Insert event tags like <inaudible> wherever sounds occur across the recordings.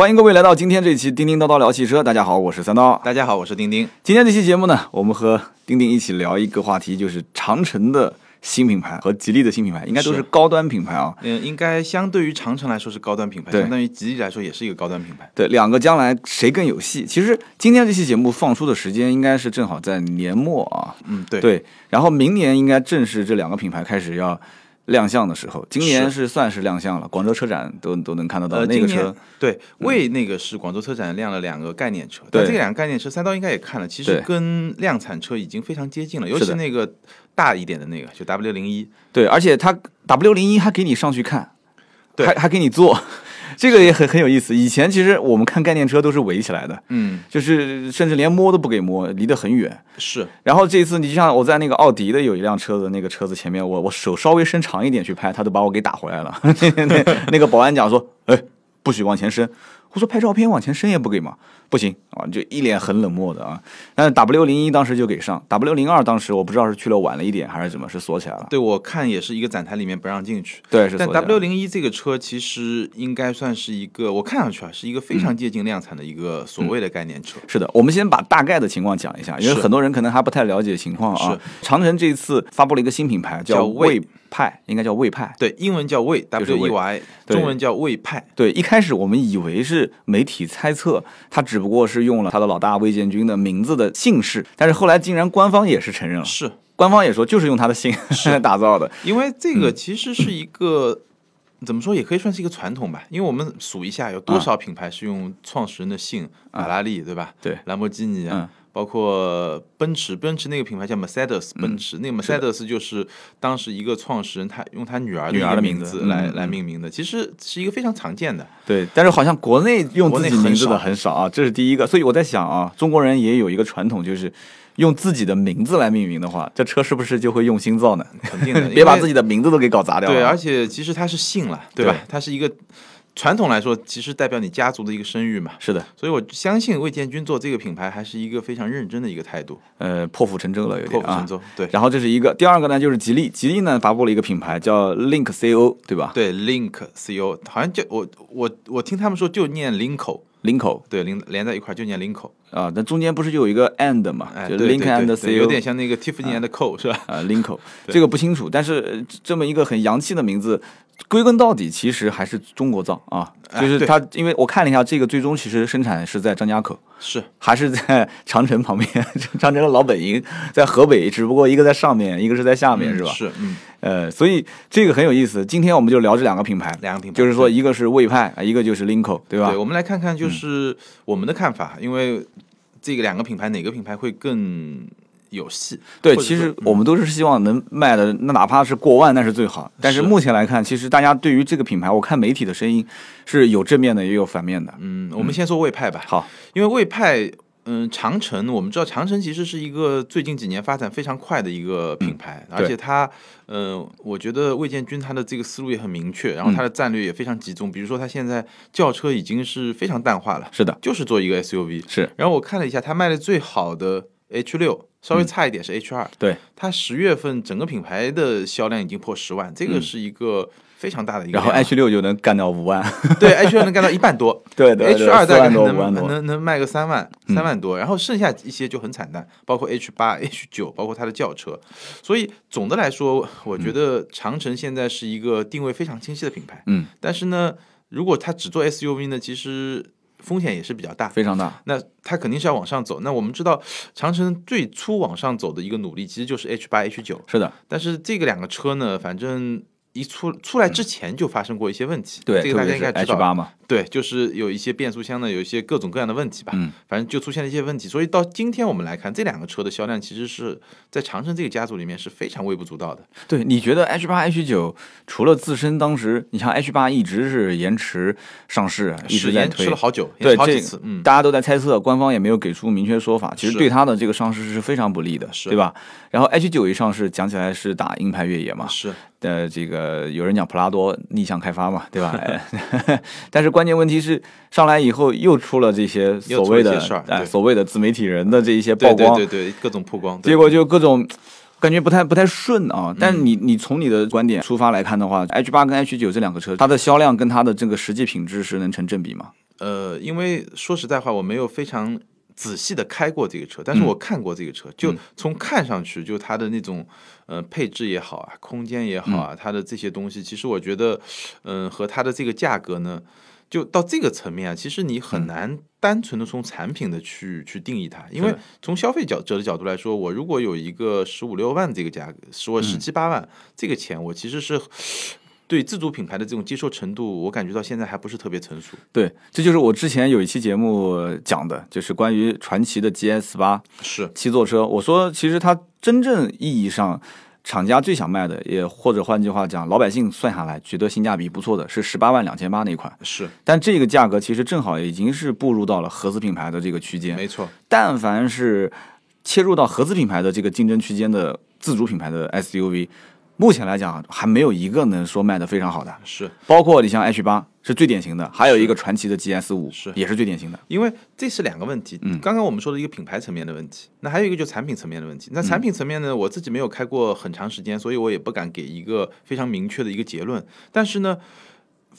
欢迎各位来到今天这期《叮叮叨叨聊汽车》。大家好，我是三刀。大家好，我是丁丁。今天这期节目呢，我们和丁丁一起聊一个话题，就是长城的新品牌和吉利的新品牌，应该都是是高端品牌啊。嗯，应该相对于长城来说是高端品牌，相当于吉利来说也是一个高端品牌。对，两个将来谁更有戏？其实今天这期节目放出的时间应该是正好在年末啊。嗯，对。对，然后明年应该正是这两个品牌开始要亮相的时候。今年是。算是亮相了，广州车展都都能看得到、呃，那个车。对，为那个是广州车展亮了两个概念车，对。但这两个概念车三刀应该也看了，其实跟量产车已经非常接近了，尤其那个大一点的那个，就 W 零一，对，而且它 W 零一还给你上去看，对。还还给你坐，这个也很很有意思。以前其实我们看概念车都是围起来的，嗯，就是甚至连摸都不给摸，离得很远。是然后这一次，你就像我在那个奥迪的有一辆车子，那个车子前面，我我手稍微伸长一点去拍，他都把我给打回来了。<laughs> 那那那个保安讲说，哎，不许往前伸。我说拍照片往前伸也不给嘛，不行啊，就一脸很冷漠的啊。但是 W 零一当时就给上，W 零二当时我不知道是去了晚了一点还是怎么，是锁起来了。对我看也是一个展台里面不让进去。对，是 W 零一这个车其实应该算是一个，我看上去啊是一个非常接近量产的一个所谓的概念车。是的，我们先把大概的情况讲一下，因为很多人可能还不太了解情况啊。长城这一次发布了一个新品牌，叫叫魏魏派，应该叫魏派。对，英文叫魏就是 W 魏 E Y，对中文叫魏派。对，一开始我们以为是媒体猜测，它只不过是用了他的老大魏建军的名字的姓氏，但是后来竟然官方也是承认了，是官方也说就是用他的姓 <laughs> 打造的。因为这嗯个其实是一个、<laughs> 怎么说，也可以算是一个传统吧。因为我们数一下，有多少品牌是用创始人的姓，法拉利对吧？对兰博基尼啊。嗯包括奔驰，奔驰那个品牌叫 Mercedes，奔驰、那个 Mercedes 就是当时一个创始人他用他女儿女儿的名字来、嗯来命名的，其实是一个非常常见的。对，但是好像国内用自己名字的很少啊，这是第一个。所以我在想啊，中国人也有一个传统，就是用自己的名字来命名的话，这车是不是就会用心造呢？肯定的 <laughs> 别把自己的名字都给搞砸掉了。对，而且其实它是姓了，对吧？对它是一个传统来说，其实代表你家族的一个声誉嘛。是的，所以我相信魏建军做这个品牌还是一个非常认真的一个态度，呃，破釜沉舟了，有点啊破釜沉。舟。对然后这是一个，第二个呢就是吉利，吉利呢发布了一个品牌叫 Link CO，对吧对，Link CO 好像就我我我听他们说就念 Linko，？Linko 对，连连在一块就念 Linko，啊，那中间不是就有一个 and 嘛，哎，就对 Link 对 and 对 CO，对有点像那个 Tiffany and Co 是吧？啊，Linko，<laughs> 这个不清楚，但是呃这么一个很洋气的名字，归根到底其实还是中国造啊，就是它，因为我看了一下，这个最终其实生产是在张家口。是 <laughs> 还是在长城旁边，<laughs> 长城的老本营在河北，只不过一个在上面，一个是在下面，是吧？是，嗯，呃，所以这个很有意思。今天我们就聊这两个品牌，两个品牌就是说一个是魏派，一个就是 Linko，对吧？对，我们来看看就是我们的看法，因为这个两个品牌哪个品牌会更有戏？对，其实我们都是希望能卖的，那哪怕是过万，那是最好。但是是目前来看，其实大家对于这个品牌，我看媒体的声音是有正面的，也有反面的。嗯，我们先说魏派吧。好，因为魏派，嗯，长城，我们知道长城其实是一个最近几年发展非常快的一个品牌，而且它，嗯、我觉得魏建军他的这个思路也很明确，然后他的战略也非常集中。比如说，他现在轿车已经是非常淡化了，是的，就是做一个 SUV。是然后我看了一下，他卖的最好的 H 六，稍微差一点是 H 二、对，它十月份整个品牌的销量已经破十万，这个是一个非常大的一个然后。H 六就能干到五万，<laughs> 对 H 六能干到一半多，<laughs> 对 H 二大概4万多能5万多嗯能能卖个三万三万多，然后剩下一些就很惨淡，包括 H 八、H 九，包括它的轿车。所以总的来说，我觉得长城现在是一个定位非常清晰的品牌。嗯，但是呢，如果它只做 SUV 呢，其实风险也是比较大。非常大。那它肯定是要往上走。那我们知道，长城最初往上走的一个努力，其实就是 H 八、H 九。是的，但是这个两个车呢，反正一出出来之前就发生过一些问题。对，这个大家应该知 H 八道。嘛，对，就是有一些变速箱的，有一些各种各样的问题吧。嗯，反正就出现了一些问题。所以到今天我们来看，这两个车的销量其实是在长城这个家族里面是非常微不足道的。对，你觉得 H 八、H 九除了自身当时，你像 H 八一直是延迟上市，一直在推是延迟了，好久，延对好几次。嗯，大家都在猜测，官方也没有给出明确说法。其实对它的这个上市是非常不利的，是对吧？然后 H 九一上市，讲起来是打硬派越野嘛，是呃，这个有人讲普拉多逆向开发嘛，对吧？哎 <laughs> 但是关键问题是上来以后又出了这些所谓的所谓的自媒体人的这一些对曝光，对对对，各种曝光。结果就各种。感觉不太不太顺啊，但嗯你你从你的观点出发来看的话，H 八跟 H 九这两个车，它的销量跟它的这个实际品质是能成正比吗？呃，因为说实在话，我没有非常仔细的开过这个车，但是我看过这个车，就从看上去，就它的那种呃配置也好啊，空间也好啊，它的这些东西，其实我觉得，嗯、和它的这个价格呢。就到这个层面啊，其实你很难单纯的从产品的去去定义它，因为从消费角者的角度来说，我如果有一个十五六万这个价格，十或十七八万这个钱，我其实是对自主品牌的这种接受程度，我感觉到现在还不是特别成熟。对，这就是我之前有一期节目讲的，就是关于传祺的 GS 八是七座车。我说，其实它真正意义上，厂家最想卖的，也或者换句话讲，老百姓算下来觉得性价比不错的是十八万两千八那一款。是，但这个价格其实正好已经是步入到了合资品牌的这个区间。没错，但凡是切入到合资品牌的这个竞争区间的自主品牌的 SUV，目前来讲还没有一个能说卖的非常好的。是包括你像 H 八是最典型的，还有一个传奇的 GS 五是也是最典型的。因为这是两个问题。嗯刚刚我们说的一个品牌层面的问题，那还有一个就是产品层面的问题。那产品层面呢，我自己没有开过很长时间，所以我也不敢给一个非常明确的一个结论。但是呢，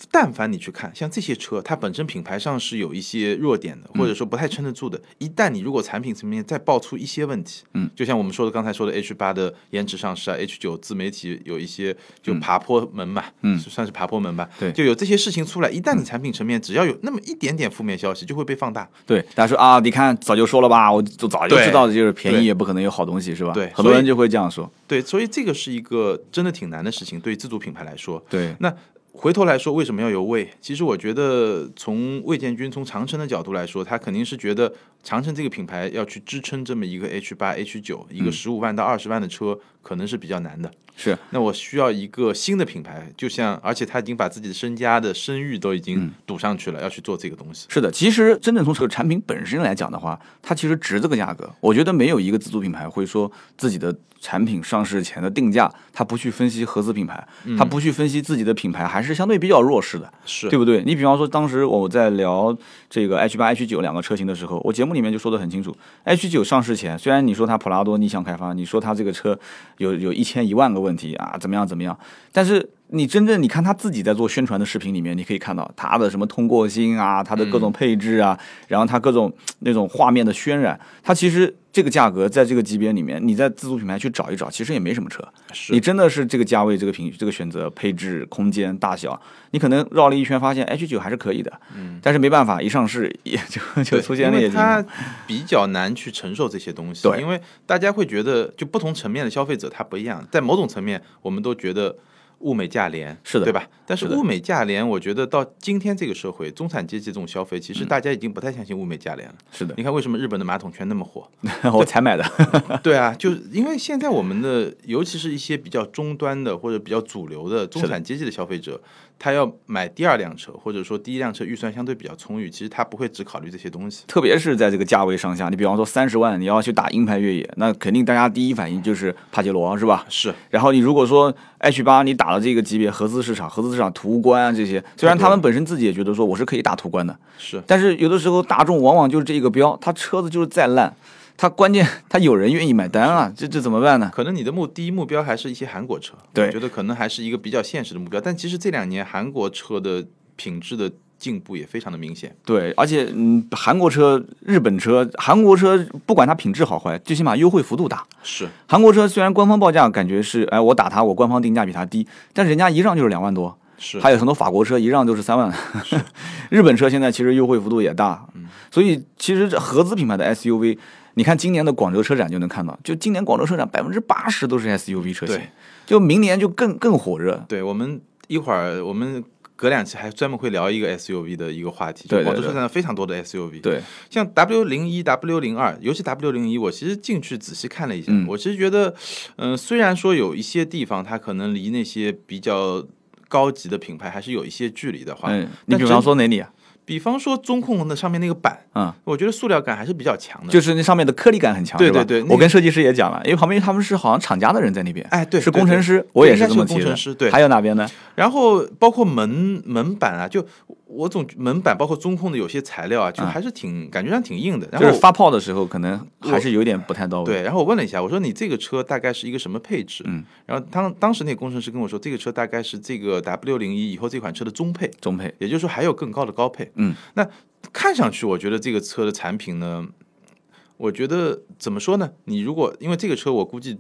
但凡你去看，像这些车，它本身品牌上是有一些弱点的，或者说不太撑得住的。一旦你如果产品层面再爆出一些问题，嗯，就像我们说的刚才说的 H 八的延迟上市啊，H 九自媒体有一些就爬坡门嘛，嗯算是爬坡门吧，对就有这些事情出来。一旦你产品层面只要有那么一点点负面消息，就会被放大。对，大家说啊，你看早就说了吧，我就早就知道的，就是便宜也不可能有好东西，是吧？对很多人就会这样说。对，所以这个是一个真的挺难的事情，对自主品牌来说。对，那回头来说，为什么要有魏？其实我觉得，从魏建军、从长城的角度来说，他肯定是觉得长城这个品牌要去支撑这么一个 H 八、H 九，一个十五万到二十万的车，可能是比较难的。是那我需要一个新的品牌，就像，而且他已经把自己的身家的声誉都已经赌上去了，要去做这个东西。是的。其实真正从这个产品本身来讲的话，它其实值这个价格。我觉得没有一个自主品牌会说自己的产品上市前的定价，他不去分析合资品牌，他不去分析自己的品牌还是相对比较弱势的。是对不对？你比方说，当时我在聊这个 H 八、H 九两个车型的时候，我节目里面就说的很清楚，H 九上市前，虽然你说它普拉多逆向开发，你说它这个车有有一千一万个问题啊，怎么样怎么样，但是你真正你看他自己在做宣传的视频里面，你可以看到它的什么通过性啊，它的各种配置啊，然后它各种那种画面的渲染，它其实这个价格在这个级别里面，你在自主品牌去找一找，其实也没什么车。你真的是这个价位、这个品、这个选择、配置、空间、大小，你可能绕了一圈，发现 H 九还是可以的。嗯，但是没办法，一上市也就 <laughs> 就出现了。它比较难去承受这些东西，对因为大家会觉得，就不同层面的消费者他不一样，在某种层面，我们都觉得物美价廉，是的对吧？但是物美价廉，我觉得到今天这个社会，中产阶级这种消费，其嗯实大家已经不太相信物美价廉了。是的，你看为什么日本的马桶圈那么火？<laughs> 我才买的。<laughs> 对啊，就是因为现在我们的，尤其是一些比较终端的或者比较主流的中产阶级的消费者，他要买第二辆车，或者说第一辆车预算相对比较充裕，其实他不会只考虑这些东西。特别是在这个价位上下，你比方说三十万，你要去打硬派越野，那肯定大家第一反应就是帕杰罗，是吧？是然后你如果说 H 八，你打了这个级别合资市场，合资市场途观啊这些，虽然他们本身自己也觉得说我是可以打途观的，是，但是有的时候大众往往就是这一个标，它车子就是再烂，它关键 <laughs> 它有人愿意买单啊，这这怎么办呢？可能你的目第一目标还是一些韩国车，对我觉得可能还是一个比较现实的目标。但其实这两年韩国车的品质的进步也非常的明显。对，而且嗯，韩国车、日本车、韩国车不管它品质好坏，最起码优惠幅度大。是韩国车虽然官方报价感觉是，哎，我打它，我官方定价比它低，但是人家一让就是两万多，是，还有很多法国车一让就是三万。<laughs> 日本车现在其实优惠幅度也大，嗯所以其实这合资品牌的 SUV，你看今年的广州车展就能看到，就今年广州车展百分之八十都是 SUV 车型对，就明年就更更火热。对我们一会儿我们隔两期还专门会聊一个 SUV 的一个话题，就广州车展非常多的 SUV，对，像 W 零一、W 零二，尤其 W 零一，我其实进去仔细看了一下，嗯。我其实觉得，嗯、虽然说有一些地方它可能离那些比较高级的品牌还是有一些距离的话，嗯，你比方说哪里啊？比方说中控的上面那个板，嗯，我觉得塑料感还是比较强的。就是那上面的颗粒感很强，对对对我跟设计师也讲了，因为旁边他们是好像厂家的人在那边，哎对是工程师，我也是这么提的。工程师对还有哪边呢？然后包括门门板啊，就我总门板包括中控的有些材料啊，就还是挺、感觉上挺硬的。然后就是发泡的时候可能还是有点不太到位。对，然后我问了一下，我说你这个车大概是一个什么配置？嗯，然后当当时那个工程师跟我说，这个车大概是这个 W 零一以后这款车的中配，中配，也就是说还有更高的高配。嗯，那看上去我觉得这个车的产品呢，我觉得怎么说呢？你如果因为这个车，我估计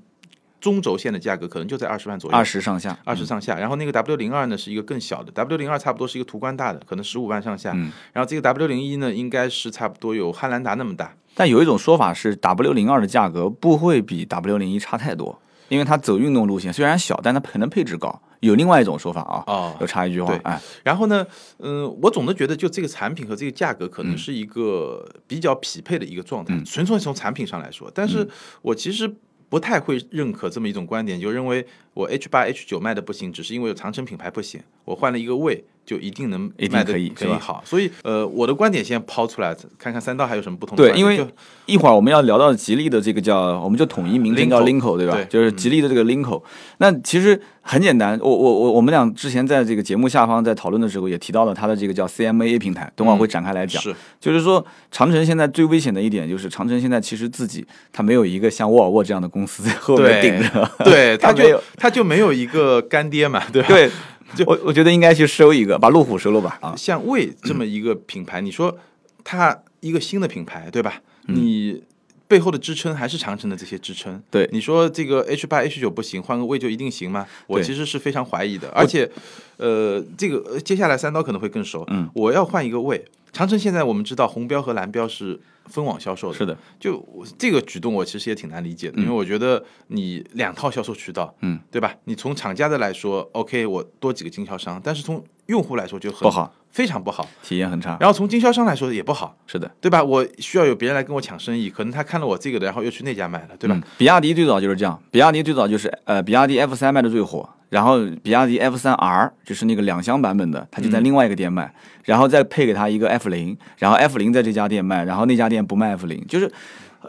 中轴线的价格可能就在二十万左右，二十上下，二十上下。然后那个 W 零二呢是一个更小的，W 零二差不多是一个途观大的，可能十五万上下。嗯然后这个 W 零一呢，应该是差不多有汉兰达那么大。但有一种说法是，W 零二的价格不会比 W 零一差太多，因为它走运动路线，虽然小，但它可能配置高。有另外一种说法啊，哦要插一句话对，哎，然后呢，嗯、我总的觉得就这个产品和这个价格嗯可能是一个比较匹配的一个状态，纯粹从产品上来说。但嗯是我其实不太会认可这么一种观点，就认为我 H 八 H 九卖的不行，只是因为有长城品牌不行，我换了一个位就一定能一定可以是吧好。所以呃，我的观点先抛出来，看看三刀还有什么不同对，因。为一会儿我们要聊到吉利的这个叫，我们就统一名称叫 Linko 对吧？对就是吉利的这个 Linko。那其实很简单，我我我我们俩之前在这个节目下方在讨论的时候也提到了它的这个叫 CMA 平台，等会儿会展开来讲。是就是说，长城现在最危险的一点就是，长城现在其实自己它没有一个像沃尔沃这样的公司在后面顶着。对，他 <laughs> 它就它就没有一个干爹嘛，对吧？对，<laughs> 我我觉得应该去收一个，把路虎收了吧。啊，像魏这么一个品牌，你说它一个新的品牌，对吧？你背后的支撑还是长城的这些支撑。对你说这个 H 八 H 九不行，换个魏就一定行吗？我其实是非常怀疑的。而且，呃，这个呃接下来三刀可能会更熟。嗯，我要换一个魏。长城现在我们知道红标和蓝标是分网销售的，是的，就我这个举动，我其实也挺难理解的，因为我觉得你两套销售渠道，嗯，对吧？你从厂家的来说，OK，我多几个经销商，但是从用户来说就很不好，非常不好。体验很差。然后从经销商来说也不好，是的，对吧？我需要有别人来跟我抢生意，可能他看了我这个的，然后又去那家买了，对吧？嗯比亚迪最早就是这样，比亚迪最早就是呃，比亚迪 F 三卖的最火，然后比亚迪 F 三 R 就是那个两厢版本的，他就在另外一个店卖，然后再配给他一个 F 零，然后 F 零在这家店卖，然后那家店不卖 F 零，就是。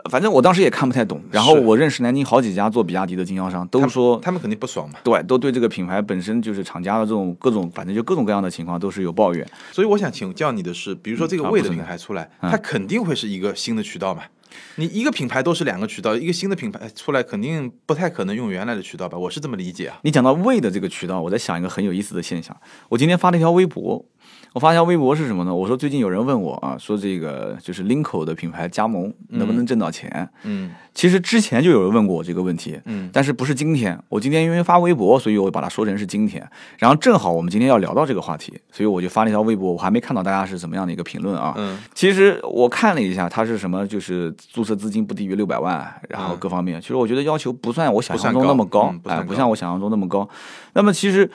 呃反正我当时也看不太懂，然后我认识南京好几家做比亚迪的经销商，都说他们肯定不爽嘛。对，都对这个品牌本身就是厂家的这种各种，反正就各种各样的情况都是有抱怨。所以我想请教你的是，比如说这个魏的品牌出来，嗯它肯定会是一个新的渠道嘛？你一个品牌都是两个渠道，一个新的品牌出来，肯定不太可能用原来的渠道吧？我是这么理解啊。你讲到魏的这个渠道，我在想一个很有意思的现象。我今天发了一条微博，我发一条微博是什么呢？我说最近有人问我啊，说这个就是 Linko 的品牌加盟能不能挣到钱？嗯其实之前就有人问过我这个问题，嗯但是不是今天。我今天因为发微博，所以我把它说成是今天。然后正好我们今天要聊到这个话题，所以我就发了一条微博。我还没看到大家是怎么样的一个评论啊。嗯其实我看了一下，它是什么，就是注册资金不低于六百万，然后嗯各方面，其实我觉得要求不算我想象中那么高哎，不像我想象中那么高。那么其实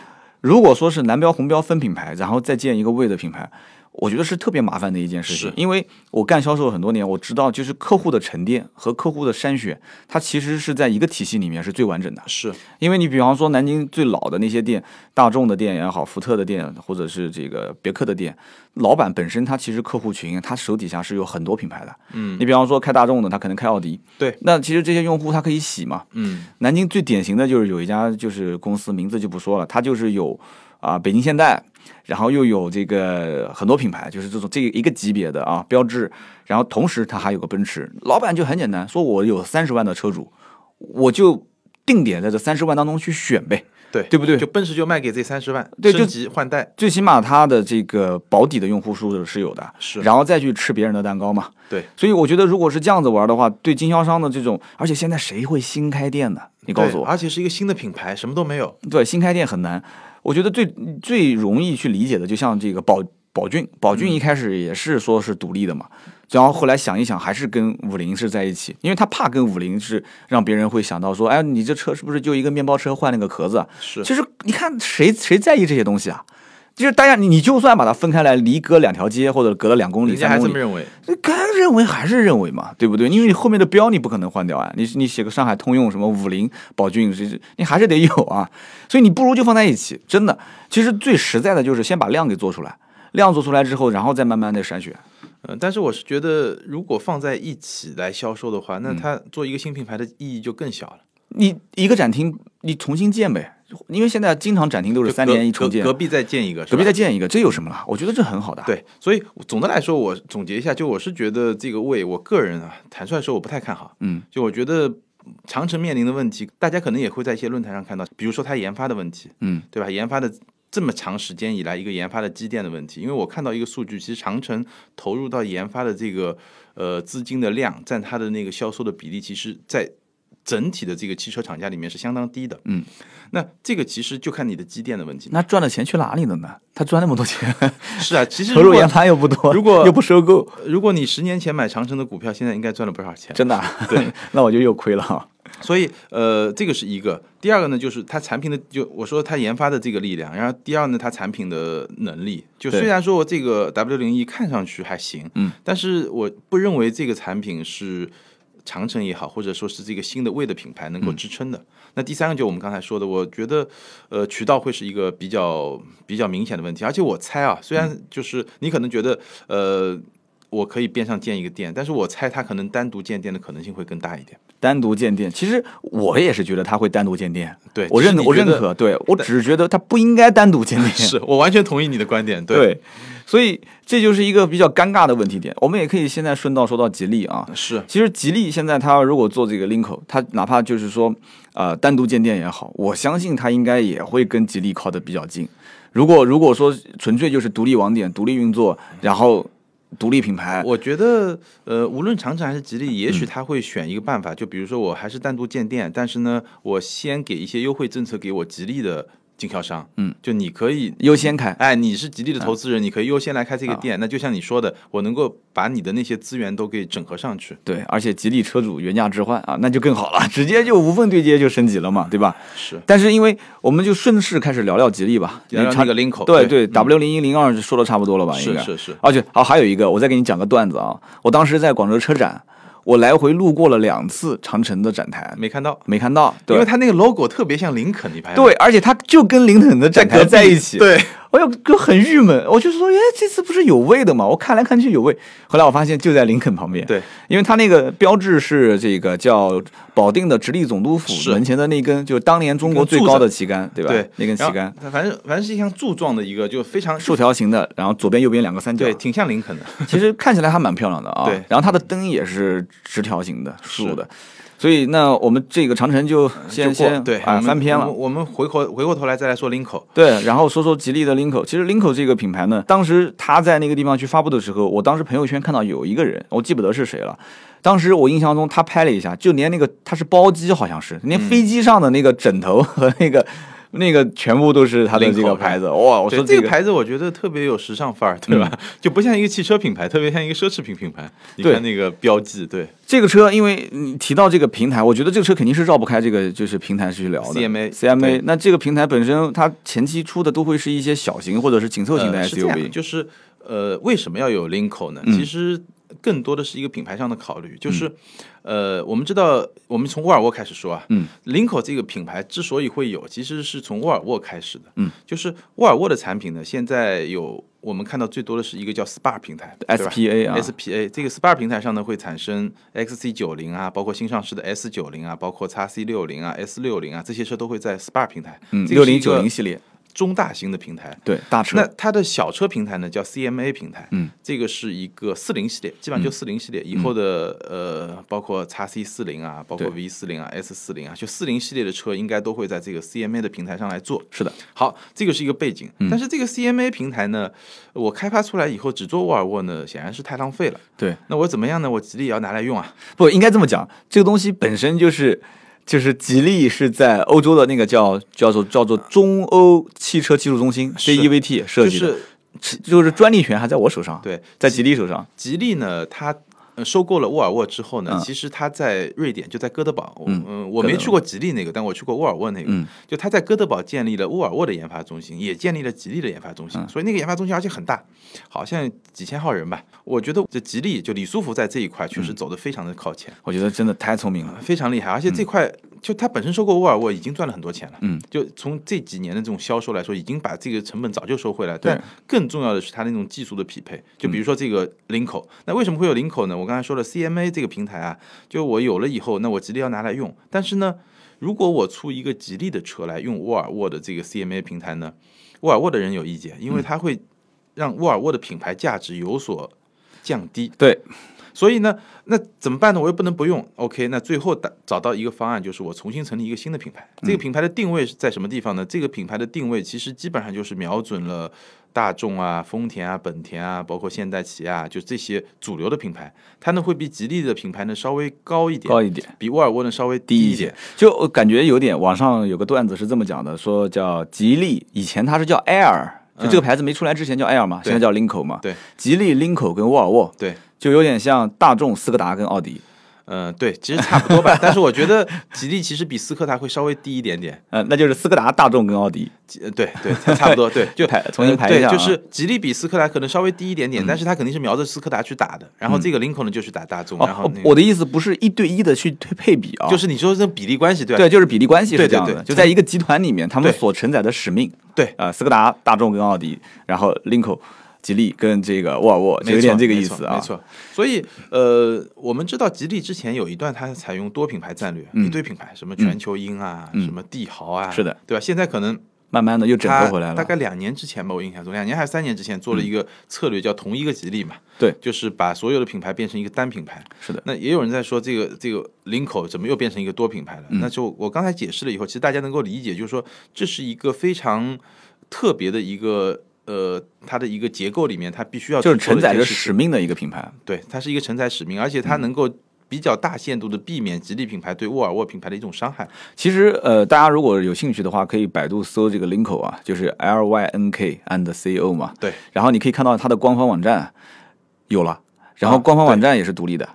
如果说是蓝标红标分品牌，然后再建一个魏的品牌。我觉得是特别麻烦的一件事情是，因为我干销售很多年，我知道就是客户的沉淀和客户的筛选，它其实是在一个体系里面是最完整的。是因为你比方说南京最老的那些店，大众的店也好，福特的店，或者是这个别克的店，老板本身他其实客户群，他手底下是有很多品牌的。嗯你比方说开大众的，他可能开奥迪。对，那其实这些用户他可以洗嘛。嗯南京最典型的就是有一家就是公司名字就不说了，它就是有啊、北京现代，然后又有这个很多品牌，就是这种这一个级别的啊标志，然后同时它还有个奔驰，老板就很简单，说我有三十万的车主，我就定点在这三十万当中去选呗，对对不对就奔驰就卖给这三十万，对就升级换代最起码它的这个保底的用户数是有的，是然后再去吃别人的蛋糕嘛。对，所以我觉得如果是这样子玩的话，对经销商的这种，而且现在谁会新开店呢？你告诉我，而且是一个新的品牌，什么都没有。对，新开店很难。我觉得最最容易去理解的，就像这个宝宝骏，宝骏一开始也是说是独立的嘛，然后后来想一想，还是跟五菱是在一起，因为他怕跟五菱是让别人会想到说，哎，你这车是不是就一个面包车换了个壳子啊？是其实你看谁谁在意这些东西啊？就是大家你你就算把它分开来，离隔两条街或者隔了两公里、人家还三公里，这么认为，该认为还是认为嘛，对不对？因为你后面的标你不可能换掉啊，你你写个上海通用什么五菱、宝骏，这这你还是得有啊，所以你不如就放在一起，真的。其实最实在的就是先把量给做出来，量做出来之后，然后再慢慢的筛选。嗯，但是我是觉得，如果放在一起来销售的话，那嗯它做一个新品牌的意义就更小了。你一个展厅你重新建呗，因为现在经常展厅都是三年一重建，隔隔壁再建一个，隔壁再建一个，这有什么了？我觉得这很好的。，对，所以总的来说，我总结一下，就我是觉得这个位，我个人啊，坦率说，我不太看好。嗯，就我觉得长城面临的问题，大家可能也会在一些论坛上看到，比如说它研发的问题，嗯，对吧？研发的这么长时间以来一个研发的积淀的问题。因为我看到一个数据，其实长城投入到研发的这个呃资金的量，占它的那个销售的比例，其实在整体的这个汽车厂家里面是相当低的。嗯，那这个其实就看你的积淀的问题。那赚的钱去哪里了呢？他赚那么多钱，<laughs> 是啊，其实投入研发又不多，如果又不收购，如果你十年前买长城的股票，现在应该赚了不少钱。真的啊，对，<laughs> 那我就又亏了哈。<laughs> 所以，呃，这个是一个。第二个呢，就是它产品的，就我说它研发的这个力量。然后第二呢，它产品的能力。就虽然说我这个 W 零一看上去还行，嗯，但是我不认为这个产品是长城也好，或者说是这个新的魏的品牌能够支撑的。那第三个就我们刚才说的，我觉得，呃，渠道会是一个比较比较明显的问题。而且我猜啊，虽然就是你可能觉得，呃。我可以边上建一个店，但是我猜他可能单独建店的可能性会更大一点。单独建店，其实我也是觉得他会单独建店，对我认我认可，对我只是觉得他不应该单独建店，<laughs> 是我完全同意你的观点，对，对，所以这就是一个比较尴尬的问题点。我们也可以现在顺道说到吉利啊，是其实吉利现在它如果做这个 Linko，它哪怕就是说呃单独建店也好，我相信它应该也会跟吉利靠得比较近。如果如果说纯粹就是独立网点、独立运作，然后独立品牌，我觉得，呃，无论长城还是吉利，也嗯许他会选一个办法，就比如说我还是单独建店，但是呢，我先给一些优惠政策给我吉利的经销商，嗯，就你可以优先开。哎，你是吉利的投资人，你可以优先来开这个店。那就像你说的，我能够把你的那些资源都给整合上去。对，而且吉利车主原价置换啊，那就更好了，<laughs> 直接就无缝对接就升级了嘛，对吧？是，但是因为我们就顺势开始聊聊吉利吧，长聊聊那个 Linko，对对，W 零一零二说的差不多了吧？应该是是是，而且好，还有一个，我再给你讲个段子啊。我当时在广州车展，我来回路过了两次长城的展台，没看到，没看到。对。因为它那个 logo 特别像林肯，你发现吗对，而且它就跟林肯的展台在一起，对，我有就很郁闷，我就说，哎，这次不是有位的吗？我看来看去有位，后来我发现就在林肯旁边，对，因为它那个标志是这个叫保定的直隶总督府门前的那根，就是当年中国最高的旗杆，对吧？对，那根旗杆，它反正反正是一项柱状的一个，就非常竖条形的，然后左边右边两个三角，对，挺像林肯的。其实看起来还蛮漂亮的啊。对。然后它的灯也是直条形的竖是。的，所以那我们这个长城就先就过啊翻篇了我。们我们回过回过头来再来说 Linko，对，然后说说吉利的 Linko。其实 Linko 这个品牌呢，当时他在那个地方去发布的时候，我当时朋友圈看到有一个人，我记不得是谁了。当时我印象中他拍了一下，就连那个他是包机，好像是连飞机上的那个枕头和那个、那个全部都是他的这个牌子。哇，我对说个这个牌子，我觉得特别有时尚范儿，对吧？<laughs> 就不像一个汽车品牌，特别像一个奢侈品品牌。你对看那个标记，对这个车，因为你提到这个平台，我觉得这个车肯定是绕不开这个就是平台去聊的 CMA CMA。那这个平台本身，它前期出的都会是一些小型或者是紧凑型的，SUV。就是呃，为什么要有 Linko 呢？嗯其实更多的是一个品牌上的考虑，就是、呃，我们知道，我们从沃尔沃开始说啊，嗯，Linko 这个品牌之所以会有，其实是从沃尔沃开始的，嗯，就是沃尔沃的产品呢，现在有我们看到最多的是一个叫 SPA 平台 SPA 啊。SPA 这个 SPA 平台上呢，会产生 XC 九零啊，包括新上市的 S 九零啊，包括 x C 六零啊、S 六零啊，这些车都会在 SPA 平台，嗯，这六零九零系列，中大型的平台。对大车。那它的小车平台呢，叫 CMA 平台，嗯，这个是一个四零系列，基本上就四零系列，以后的呃，包括 x C 四零啊，包括 V 四零啊、S 四零啊，就四零系列的车应该都会在这个 CMA 的平台上来做。是的，好，这个是一个背景，但是这个 CMA 平台呢，我开发出来以后只做沃尔沃呢，显然是太浪费了。对，那我怎么样呢？我吉利也要拿来用啊。不应该这么讲，这个东西本身就是。就是吉利是在欧洲的那个叫叫做叫做中欧汽车技术中心是。JEVT 设计的，是就是专利权还在我手上，对在吉利手上。吉利呢，它呃收购了沃尔沃之后呢，嗯。其实他在瑞典，就在哥德堡，嗯嗯、我没去过吉利那个，但我去过沃尔沃那个，嗯。就他在哥德堡建立了沃尔沃的研发中心，也建立了吉利的研发中嗯。心，所以那个研发中心而且很大，好像几千号人吧。我觉得这吉利就李书福在这一块确嗯。实走得非常的靠前，我觉得真的太聪明了。非常厉害，而且这块、就他本身收购沃尔沃已经赚了很多钱了，嗯，就从这几年的这种销售来说，已经把这个成本早就收回来。对但更重要的是他那种技术的匹配，就比如说这个 Linko，、那为什么会有 Linko 呢？我刚才说了 CMA 这个平台啊，就我有了以后，那我吉利要拿来用，但是呢，如果我出一个吉利的车来用沃尔沃的这个 CMA 平台呢，沃尔沃的人有意见，因为它会让沃尔沃的品牌价值有所降低。对，所以呢，那怎么办呢？我又不能不用。OK，那最后的找到一个方案，就是我重新成立一个新的品牌。这个品牌的定位是在什么地方呢？这个品牌的定位其实基本上就是瞄准了大众啊、丰田啊、本田啊，包括现代起亚，就这些主流的品牌。它呢会比吉利的品牌呢稍微高一点，高一点，比沃尔沃呢稍微低一点。就感觉有点，网上有个段子是这么讲的，说叫吉利以前它是叫 Air，就这个牌子没出来之前叫 Air 嘛，现在叫 Linko 嘛。对，吉利、Linko 跟沃尔沃。对。就有点像大众、斯柯达跟奥迪，嗯，对，其实差不多吧。但是我觉得吉利其实比斯柯达会稍微低一点点。嗯，那就是斯柯达、大众跟奥迪。对对，差不多。对，<laughs> 就排重新排一下。对，就是吉利比斯柯达可能稍微低一点点，但是它肯定是瞄着斯柯达去打的。然后这个林肯呢就去打大众。然后我的意思不是一对一的去配配比啊，就是你说这比例关系对对，就是比例关系是这样的。就在一个集团里面，他们所承载的使命。对啊，斯柯达、大众跟奥迪，然后林肯。吉利跟这个沃尔沃有点这个意思啊，没错。所以呃，我们知道吉利之前有一段它采用多品牌战略，一堆品牌，什么全球鹰啊，什么帝豪啊，是的，对吧？现在可能慢慢的又整合回来了。大概两年之前吧，我印象中，两年还是三年之前做了一个策略，叫同一个吉利嘛。对，就是把所有的品牌变成一个单品牌。是的。那也有人在说，这个这个领口怎么又变成一个多品牌了？那就我刚才解释了以后，其实大家能够理解，就是说这是一个非常特别的一个。呃，它的一个结构里面，它必须要就是承载着使命的一个品牌，对，它是一个承载使命，而且它能够比较大限度的避免吉利品牌对沃尔沃品牌的一种伤害。其实，呃，大家如果有兴趣的话，可以百度搜这个 Linko 啊，就是 L Y N K and C O 嘛，对，然后你可以看到它的官方网站有了，然后官方网站也是独立的。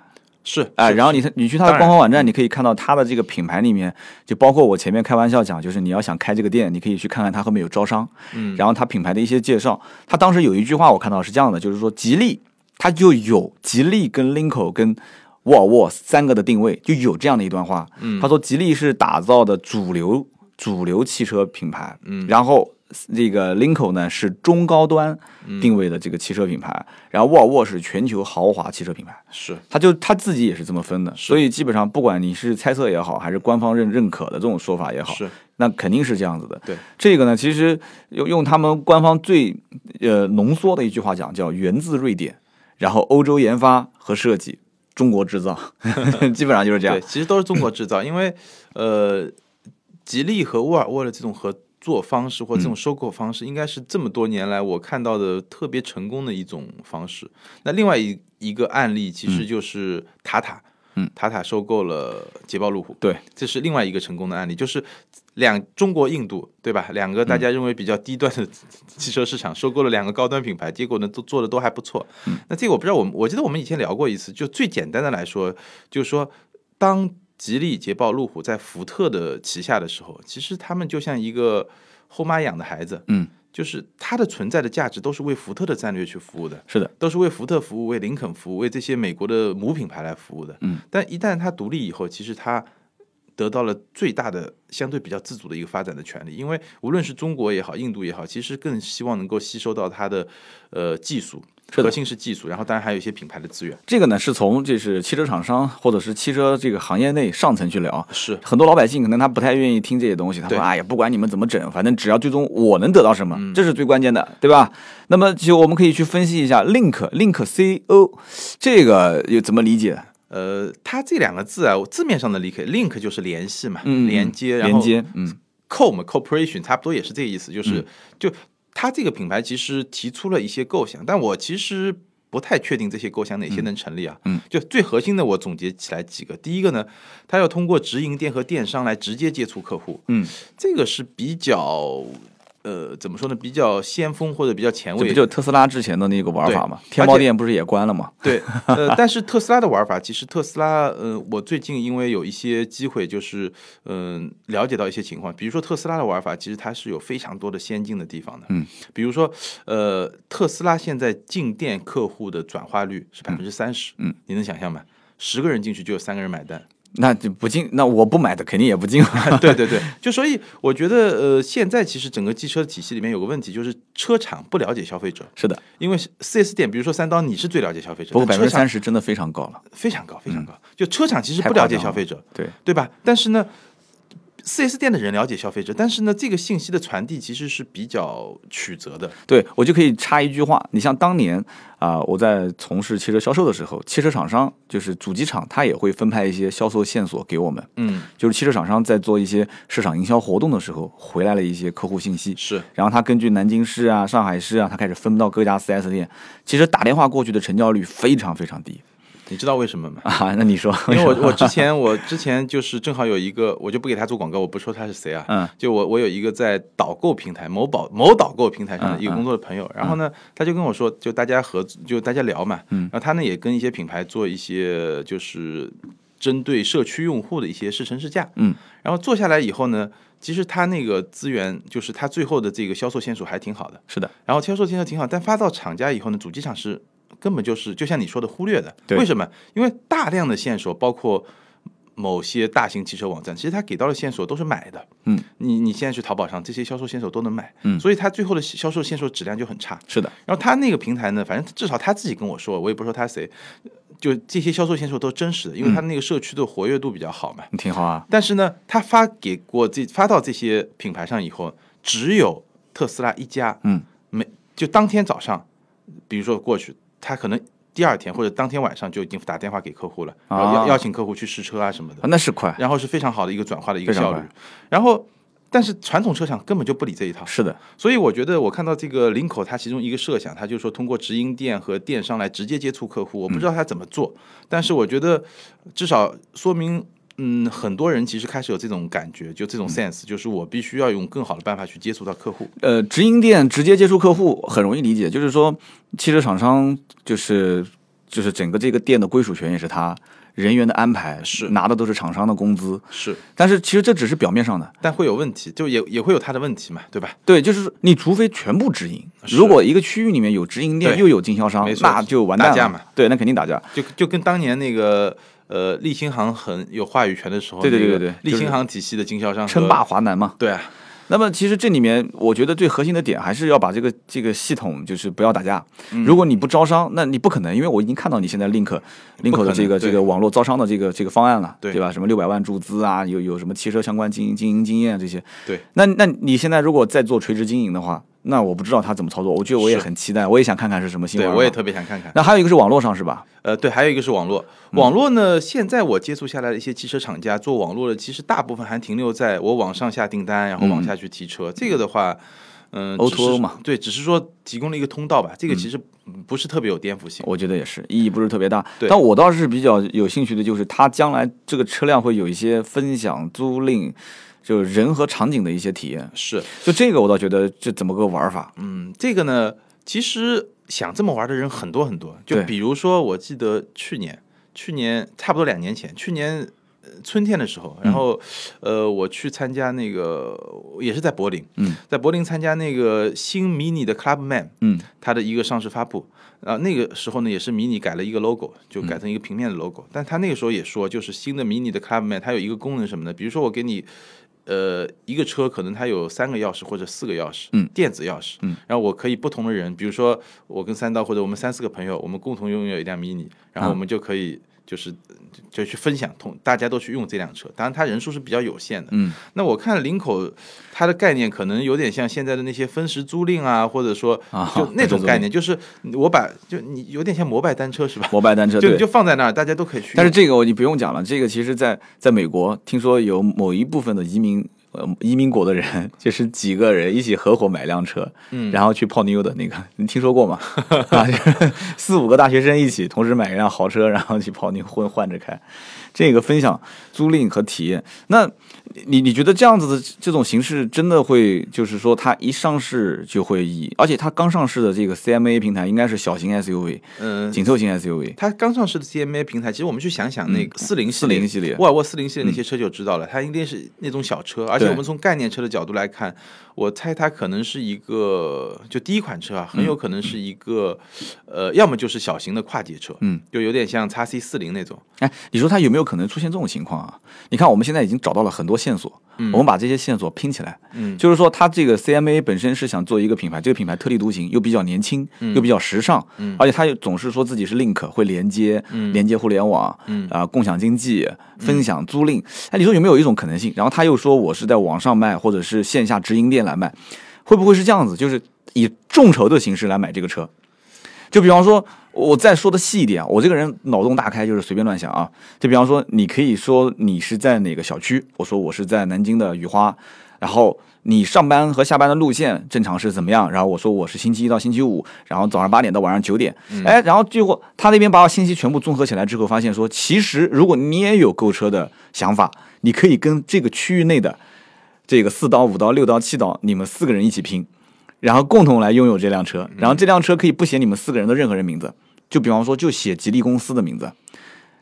是啊，然后你你去它的官方网站，你可以看到它的这个品牌里面，就包括我前面开玩笑讲，就是你要想开这个店，你可以去看看它后面有招商，嗯，然后它品牌的一些介绍。它当时有一句话我看到是这样的，就是说吉利它就有吉利跟 Linko 跟沃尔沃三个的定位，就有这样的一段话。嗯，他说吉利是打造的主流主流汽车品牌，嗯，然后。这个 Linko 呢是中高端定位的这个汽车品牌，然后沃尔沃是全球豪华汽车品牌，是，他就他自己也是这么分的，所以基本上不管你是猜测也好，还是官方认认可的这种说法也好，是，那肯定是这样子的。对，这个呢，其实用用他们官方最呃浓缩的一句话讲，叫源自瑞典，然后欧洲研发和设计，中国制造，<laughs> 基本上就是这样。对，其实都是中国制造，因为呃，吉利和沃尔沃的这种合。做方式或这种收购方式，应该是这么多年来我看到的特别成功的一种方式。那另外一一个案例，其实就是塔塔，嗯，塔塔收购了捷豹路虎，对，这是另外一个成功的案例，就是两中国印度，对吧？两个大家认为比较低端的汽车市场，收购了两个高端品牌，结果呢都做的都还不错。那这个我不知道，我我记得我们以前聊过一次，就最简单的来说，就是说当。吉利、捷豹、路虎在福特的旗下的时候，其实他们就像一个后妈养的孩子，嗯，就是它的存在的价值都是为福特的战略去服务的，是的，都是为福特服务、为林肯服务、为这些美国的母品牌来服务的，嗯。但一旦它独立以后，其实它得到了最大的、相对比较自主的一个发展的权利，因为无论是中国也好、印度也好，其实更希望能够吸收到它的呃技术。核心是技术，然后当然还有一些品牌的资源。这个呢，是从就是汽车厂商或者是汽车这个行业内上层去聊。是很多老百姓可能他不太愿意听这些东西，他说：“哎呀，不管你们怎么整，反正只要最终我能得到什么，这是最关键的，对吧？”那么就我们可以去分析一下 “link link c o” 这个又怎么理解？呃，它这两个字啊，字面上的 link，“link” 就是联系嘛，嗯，连接，连接，嗯，“co” 嘛，“corporation” 差不多也是这个意思，就是就。它这个品牌其实提出了一些构想，但我其实不太确定这些构想哪些能成立啊。嗯，就最核心的，我总结起来几个。第一个呢，它要通过直营店和电商来直接接触客户。嗯，这个是比较。呃，怎么说呢？比较先锋或者比较前卫，不就特斯拉之前的那个玩法吗？天猫店不是也关了吗？对，呃，<laughs> 但是特斯拉的玩法，其实特斯拉，呃，我最近因为有一些机会，就是嗯，了解到一些情况，比如说特斯拉的玩法，其实它是有非常多的先进的地方的。嗯，比如说，呃，特斯拉现在进店客户的转化率是百分之三十。嗯，你能想象吗？十个人进去就有三个人买单。那就不进，那我不买的肯定也不进。<laughs> 对对对，就所以我觉得，呃，现在其实整个汽车体系里面有个问题，就是车厂不了解消费者。是的，因为四 S 店，比如说三刀，你是最了解消费者。不过百分之三十真的非常高了，非常高，非常高。就车厂其实不了解消费者，对对吧？但是呢，4S 店的人了解消费者，但是呢，这个信息的传递其实是比较曲折的。对我就可以插一句话，你像当年啊、我在从事汽车销售的时候，汽车厂商就是主机厂，他也会分派一些销售线索给我们，嗯，就是汽车厂商在做一些市场营销活动的时候，回来了一些客户信息，是。然后他根据南京市啊、上海市啊，他开始分到各家四 S 店，其实打电话过去的成交率非常非常低你知道为什么吗？啊。那你说，<laughs> 因为我我之前我之前就是正好有一个，我就不给他做广告，我不说他是谁啊，嗯，就我我有一个在导购平台某宝某导购平台上的嗯一个工作的朋友，然后呢，他就跟我说，就大家合作，就大家聊嘛，嗯，然后他呢也跟一些品牌做一些就是针对社区用户的一些试乘试驾，嗯，然后做下来以后呢，其实他那个资源就是他最后的这个销售线索还挺好的，是的，然后销售线索挺好，但发到厂家以后呢，主机厂是根本就是就像你说的忽略的。对为什么？因为大量的线索，包括某些大型汽车网站，其实他给到的线索都是买的。嗯，你你现在去淘宝上，这些销售线索都能买。嗯所以他最后的销售线索质量就很差。是的，然后他那个平台呢，反正至少他自己跟我说，我也不说他谁，就这些销售线索都是真实的，因为他那个社区的活跃度比较好嘛。挺好啊。但是呢，他发给过这发到这些品牌上以后，只有特斯拉一家，嗯，没就当天早上，比如说过去，他可能第二天或者当天晚上就已经打电话给客户了，然后啊邀邀请客户去试车啊什么的啊，那是快，然后是非常好的一个转化的一个效率。然后，但是传统车厂根本就不理这一套，是的，所以我觉得我看到这个林口，它其中一个设想，它就是说通过直营店和电商来直接接触客户。我不知道他怎么做，但是我觉得至少说明。嗯，很多人其实开始有这种感觉，就这种 sense，、就是我必须要用更好的办法去接触到客户。呃，直营店直接接触客户很容易理解，就是说汽车厂商就是就是整个这个店的归属权也是他，人员的安排是。拿的都是厂商的工资，是，但是其实这只是表面上的，但会有问题，就也也会有他的问题嘛，对吧？对，就是你除非全部直营，如果一个区域里面有直营店又有经销商那就完蛋了。打架嘛，对，那肯定打架，就就跟当年那个呃立新行很有话语权的时候，对对对对对就是立新行体系的经销商称霸，华南嘛。对啊，那么其实这里面，我觉得最核心的点还是要把这个这个系统，就是不要打架。嗯如果你不招商，那你不可能，因为我已经看到你现在 link link 的这个这个网络招商的这个这个方案了，对吧？什么六百万注资啊，有有什么汽车相关经营经营经验这些。对，那那你现在如果再做垂直经营的话，那我不知道他怎么操作，我觉得我也很期待，我也想看看是什么新玩法。对我也特别想看看。那还有一个是网络上是吧？呃，对，还有一个是网络。嗯网络呢，现在我接触下来的一些汽车厂家做网络的，其实大部分还停留在我网上下订单，然后网下去提车。这个的话，嗯、只是 O2O 嘛，对，只是说提供了一个通道吧。这个其实不是特别有颠覆性。我觉得也是，意义不是特别大。对但我倒是比较有兴趣的就是，它将来这个车辆会有一些分享、租赁，就人和场景的一些体验。是，就这个，我倒觉得这怎么个玩法？嗯，这个呢，其实想这么玩的人很多很多。就比如说，我记得去年，去年差不多两年前，去年。呃春天的时候，然后，呃，我去参加那个，也是在柏林，嗯，在柏林参加那个新迷你的 Clubman，嗯，它的一个上市发布，啊，那个时候呢也是迷你改了一个 logo，就嗯改成一个平面的 logo，、但他那个时候也说，就是新的迷你的 Clubman，它有一个功能什么呢？比如说我给你，呃，一个车可能它有三个钥匙或者四个钥匙，嗯，电子钥匙，嗯，然后我可以不同的人，比如说我跟三刀或者我们三四个朋友，我们共同拥有一辆迷你，然后啊我们就可以。就是就去分享，同大家都去用这辆车，当然它人数是比较有限的。嗯，那我看林口它的概念可能有点像现在的那些分时租赁啊，或者说啊就那种概念，就是我把就你有点像摩拜单车是吧？摩拜单车对就就。放在那儿，大家都可以去。但是这个我你不用讲了，这个其实在在美国，听说有某一部分的移民呃移民国的人，就是几个人一起合伙买辆车，嗯然后去泡妞的那个，你听说过吗？<laughs> 啊，就是四五个大学生一起同时买一辆豪车，然后去泡妞混换着开，这个分享租赁和体验。那你你觉得这样子的这种形式真的会，就是说它一上市就会以，而且它刚上市的这个 CMA 平台应该是小型 SUV，嗯，紧凑型 SUV，它刚上市的 CMA 平台，其实我们去想想那个四零四零系列。沃尔沃四零系列那些车就知道了，它一定是那种小车，而且我们从概念车的角度来看，我猜它可能是一个就第一款车啊，很有可能是一个呃，要么就是小型的跨界车，嗯，就有点像叉 C 四零那种，哎，你说它有没有可能出现这种情况啊？你看我们现在已经找到了很多线索，我们把这些线索拼起来。嗯就是说，它这个 CMA 本身是想做一个品牌，这个品牌特立独行，又比较年轻，又比较时尚，嗯而且它又总是说自己是 link 会连接，连接互联网，嗯啊、共享经济、分享、租赁。哎，你说有没有一种可能性？然后他又说我是在网上卖，或者是线下直营店来卖，会不会是这样子？就是以众筹的形式来买这个车？就比方说，我再说的细一点啊，我这个人脑洞大开，就是随便乱想啊。就比方说，你可以说你是在哪个小区，我说我是在南京的雨花，然后你上班和下班的路线正常是怎么样？然后我说我是星期一到星期五，然后早上八点到晚上九点，哎，然后结果他那边把我信息全部综合起来之后，发现说，其实如果你也有购车的想法，你可以跟这个区域内的这个四刀、五刀、六刀、七刀，你们四个人一起拼。然后共同来拥有这辆车，然后这辆车可以不写你们四个人的任何人名字，就比方说就写吉利公司的名字，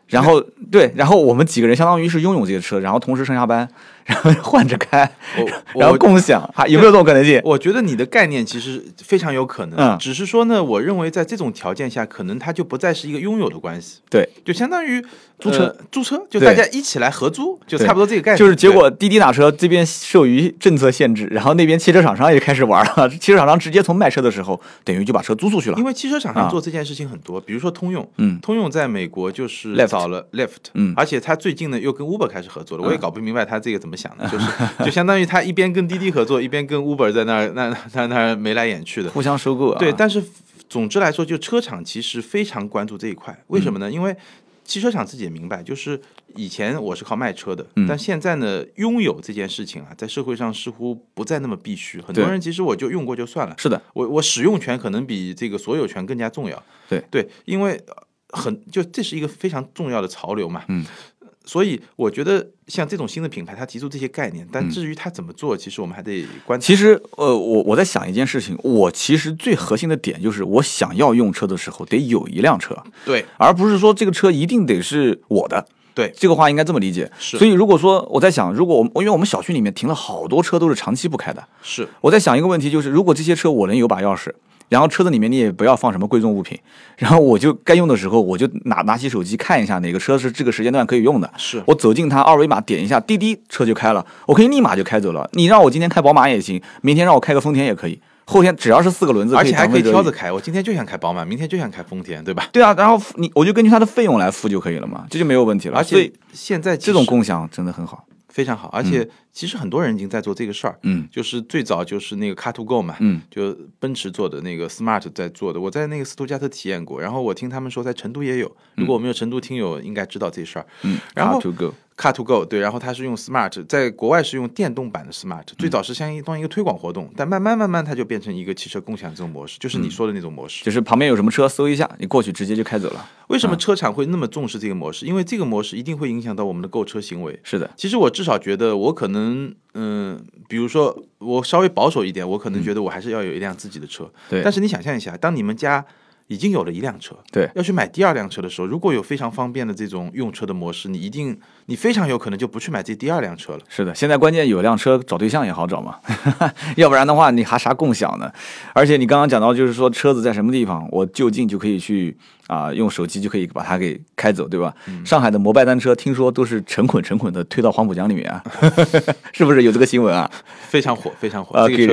然后 <laughs> 对，然后我们几个人相当于是拥有这个车，然后同时上下班，然后换着开，<laughs> 然后共享，还有没有这种可能性？我觉得你的概念其实非常有可能，嗯只是说呢，我认为在这种条件下，可能它就不再是一个拥有的关系，对，就相当于租车呃租车，就大家一起来合租，就差不多这个概念。就是结果滴滴打车这边受于政策限制，然后那边汽车厂商也开始玩了，汽车厂商直接从卖车的时候，等于就把车租出去了，因。为汽车厂啊商做这件事情很多，比如说通用，嗯通用在美国就是找了 Lyft，嗯而且他最近呢又跟 Uber 开始合作了，我也搞不明白他这个怎么想的，就是就相当于他一边跟滴滴合作，一边跟 Uber 在那儿那那那儿眉来眼去的，互相收购啊，对，但是总之来说，就车厂其实非常关注这一块，为什么呢？因为汽车厂自己也明白，就是以前我是靠卖车的，嗯但现在呢，拥有这件事情啊，在社会上似乎不再那么必须。很多人其实我就用过就算了，是的，我我使用权可能比这个所有权更加重要。对对，因为呃很就这是一个非常重要的潮流嘛。嗯。所以我觉得像这种新的品牌，它提出这些概念，但至于它怎么做，其实我们还得观察。嗯其实，呃，我我在想一件事情，我其实最核心的点就是，我想要用车的时候得有一辆车，对而不是说这个车一定得是我的。对这个话应该这么理解。是所以如果说我在想，如果我因为我们小区里面停了好多车都是长期不开的，是我在想一个问题，就是如果这些车我能有把钥匙，然后车子里面你也不要放什么贵重物品，<laughs> 然后我就该用的时候我就拿拿起手机看一下哪个车是这个时间段可以用的，是我走近它二维码点一下，滴滴车就开了，我可以立马就开走了。你让我今天开宝马也行，明天让我开个丰田也可以，后天只要是四个轮子，而且还可以挑着着。开。我今天就想开宝马，明天就想开丰田，对吧？对啊，然后你我就根据它的费用来付就可以了嘛，这就没有问题了。而且现在这种共享真的很好。非常好，而且其实很多人已经在做这个事儿。嗯就是最早就是那个 Car to Go 嘛，嗯，就奔驰做的那个 Smart 在做的，我在那个斯图加特体验过，然后我听他们说在成都也有，如果我们有成都听友应该知道这事儿。嗯，然后 Car to go，Car to Go 对，然后它是用 Smart，在国外是用电动版的 Smart，最早是相当于一个推广活动，但慢慢慢慢它就变成一个汽车共享这种模式，就是你说的那种模式。就是旁边有什么车搜一下，你过去直接就开走了。为什么车厂会那么重视这个模式？因为这个模式一定会影响到我们的购车行为。是的，其实我至少觉得，我可能，嗯、比如说我稍微保守一点，我可能觉得我还是要有一辆自己的车。嗯对但是你想象一下，当你们家已经有了一辆车，对要去买第二辆车的时候，如果有非常方便的这种用车的模式，你一定，你非常有可能就不去买这第二辆车了。是的，现在关键有辆车找对象也好找嘛，<laughs> 要不然的话你还啥共享呢？而且你刚刚讲到，就是说车子在什么地方，我就近就可以去啊、用手机就可以把它给开走，对吧？嗯上海的摩拜单车听说都是成捆成捆的推到黄浦江里面啊，<laughs> 是不是有这个新闻啊？非常火，非常火。啊，给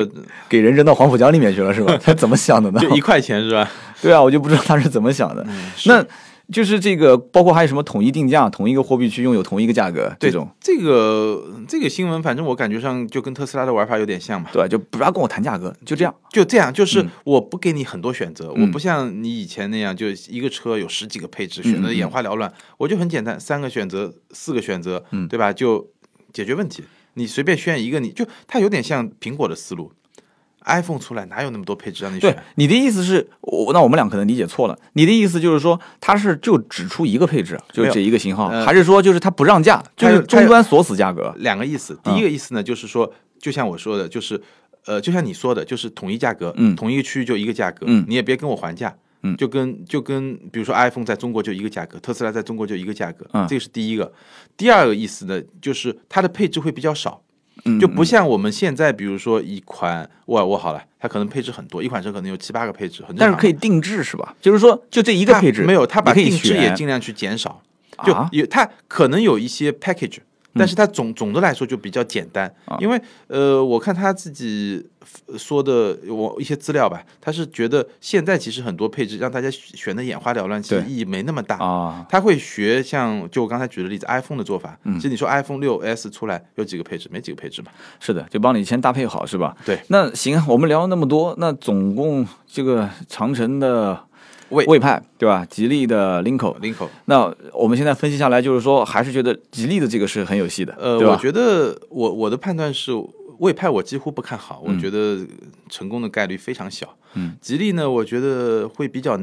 给人扔到黄浦江里面去了是吧？<laughs> 他怎么想的呢？就一块钱是吧？对啊，我就不知道他是怎么想的。嗯那就是这个，包括还有什么统一定价，同一个货币去拥有同一个价格这种，这个这个新闻，反正我感觉上就跟特斯拉的玩法有点像嘛。对，就不要跟我谈价格，就这样。就这样，嗯就是我不给你很多选择，我不像你以前那样，就一个车有十几个配置，选嗯择眼花缭乱。我就很简单，三个选择，四个选择，嗯对吧？就解决问题。你随便选一个，你就它有点像苹果的思路。iPhone 出来哪有那么多配置让你对选？你的意思是，我那我们俩可能理解错了。你的意思就是说，它是就只出一个配置，就是这一个型号，呃还是说就是它不让价，就是终端锁死价格？两个意思。嗯第一个意思呢，就是说，就像我说的，就是呃，就像你说的，就是统一价格，嗯同一个区域就一个价格，嗯你也别跟我还价。嗯就跟就跟比如说 iPhone 在中国就一个价格，特斯拉在中国就一个价格，嗯这个是第一个。第二个意思呢，就是它的配置会比较少，嗯，就不像我们现在，比如说一款沃尔沃好了，它可能配置很多，一款车可能有七八个配置，很但是可以定制是吧？就是说，就这一个配置没有，它把定制也尽量去减少，就啊。有它可能有一些 package，但是他总总的来说就比较简单，因为呃，我看他自己呃说的我一些资料吧，他是觉得现在其实很多配置让大家选的眼花缭乱，其实意义没那么大。啊，他会学像就我刚才举的例子，iPhone 的做法。其实你说 iPhone 六 S 出来有几个配置？没几个配置嘛。是的，就帮你先搭配好，是吧？对。那行，我们聊了那么多，那总共这个长城的魏。魏派，对吧？吉利的 Linko，林口，那我们现在分析下来，就是说还是觉得吉利的这个是很有戏的，呃，我觉得我我的判断是，魏派我几乎不看好，我嗯觉得成功的概率非常小。嗯，吉利呢，我觉得会比较，